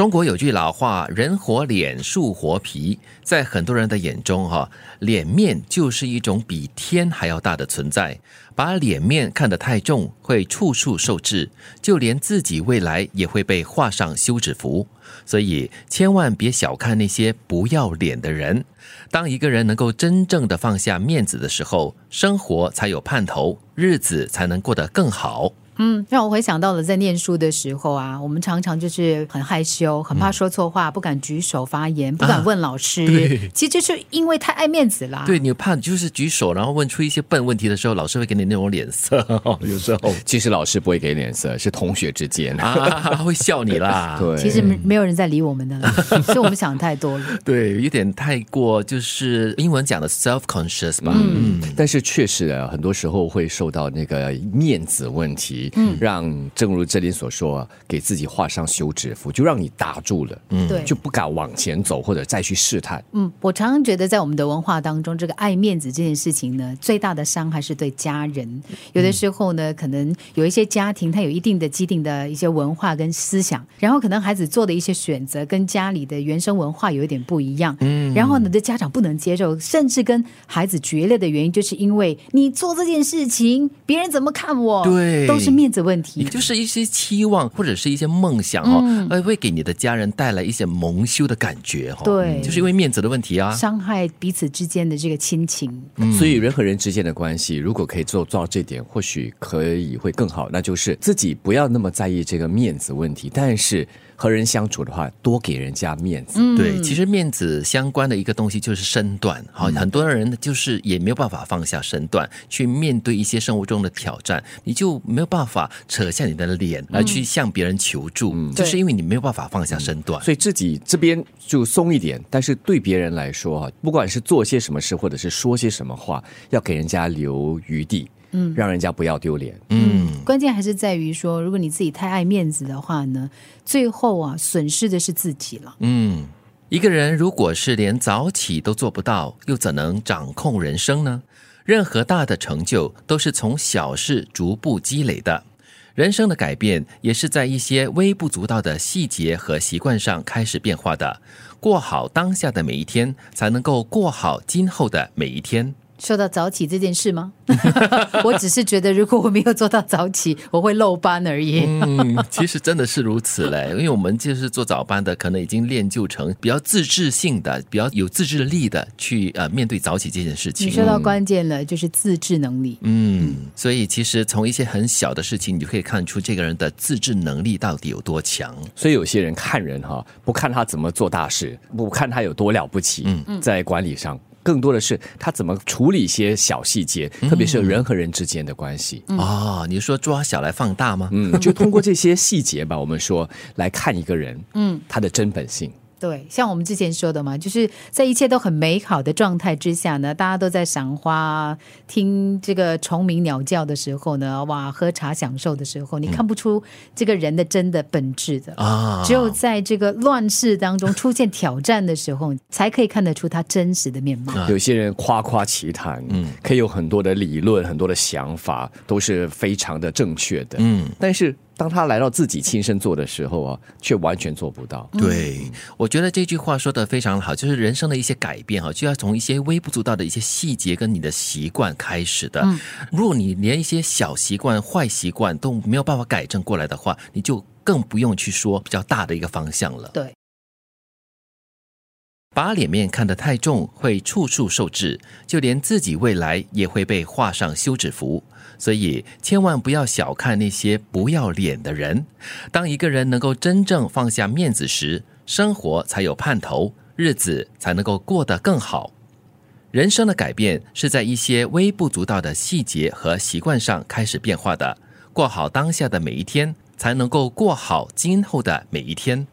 中国有句老话“人活脸，树活皮”。在很多人的眼中，哈，脸面就是一种比天还要大的存在。把脸面看得太重，会处处受制，就连自己未来也会被画上休止符。所以，千万别小看那些不要脸的人。当一个人能够真正的放下面子的时候，生活才有盼头，日子才能过得更好。嗯，让我回想到了在念书的时候啊，我们常常就是很害羞，很怕说错话，不敢举手发言，不敢问老师。对，其实就是因为太爱面子啦。对你怕就是举手，然后问出一些笨问题的时候，老师会给你那种脸色。有时候 其实老师不会给脸色，是同学之间 啊会笑你啦。对，其实没有人在理我们的了，所以我们想太多了。对，有点太过就是英文讲的 self conscious 吧。嗯，但是确实啊，很多时候会受到那个面子问题。嗯，让正如这里所说，给自己画上休止符，就让你打住了，嗯，对，就不敢往前走或者再去试探。嗯，我常常觉得在我们的文化当中，这个爱面子这件事情呢，最大的伤害是对家人。有的时候呢，可能有一些家庭，它有一定的既定的一些文化跟思想，然后可能孩子做的一些选择跟家里的原生文化有一点不一样，嗯，然后呢，的家长不能接受，甚至跟孩子决裂的原因，就是因为你做这件事情，别人怎么看我，对，都是。面子问题，也就是一些期望或者是一些梦想哦，而会给你的家人带来一些蒙羞的感觉哈。对，就是因为面子的问题啊，伤害彼此之间的这个亲情。所以人和人之间的关系，如果可以做做到这点，或许可以会更好。那就是自己不要那么在意这个面子问题，但是。和人相处的话，多给人家面子。对，其实面子相关的一个东西就是身段。好，很多人就是也没有办法放下身段去面对一些生活中的挑战，你就没有办法扯下你的脸来去向别人求助，就是因为你没有办法放下身段。所以自己这边就松一点，但是对别人来说啊，不管是做些什么事，或者是说些什么话，要给人家留余地。嗯，让人家不要丢脸。嗯，关键还是在于说，如果你自己太爱面子的话呢，最后啊，损失的是自己了。嗯，一个人如果是连早起都做不到，又怎能掌控人生呢？任何大的成就都是从小事逐步积累的，人生的改变也是在一些微不足道的细节和习惯上开始变化的。过好当下的每一天，才能够过好今后的每一天。说到早起这件事吗？我只是觉得，如果我没有做到早起，我会漏班而已。嗯，其实真的是如此嘞，因为我们就是做早班的，可能已经练就成比较自制性的、比较有自制力的去呃面对早起这件事情。你说到关键了，就是自制能力。嗯，所以其实从一些很小的事情，你就可以看出这个人的自制能力到底有多强。所以有些人看人哈，不看他怎么做大事，不看他有多了不起，嗯，在管理上。更多的是他怎么处理一些小细节，特别是人和人之间的关系啊。你说抓小来放大吗？嗯，就通过这些细节吧，我们说来看一个人，嗯，他的真本性。对，像我们之前说的嘛，就是在一切都很美好的状态之下呢，大家都在赏花、听这个虫鸣鸟叫的时候呢，哇，喝茶享受的时候，你看不出这个人的真的本质的啊。只有在这个乱世当中出现挑战的时候，才可以看得出他真实的面貌。有些人夸夸其谈，嗯，可以有很多的理论、很多的想法，都是非常的正确的，嗯，但是。当他来到自己亲身做的时候啊，却完全做不到。对，我觉得这句话说的非常好，就是人生的一些改变哈，就要从一些微不足道的一些细节跟你的习惯开始的。如果你连一些小习惯、坏习惯都没有办法改正过来的话，你就更不用去说比较大的一个方向了。对。把脸面看得太重，会处处受制，就连自己未来也会被画上休止符。所以，千万不要小看那些不要脸的人。当一个人能够真正放下面子时，生活才有盼头，日子才能够过得更好。人生的改变是在一些微不足道的细节和习惯上开始变化的。过好当下的每一天，才能够过好今后的每一天。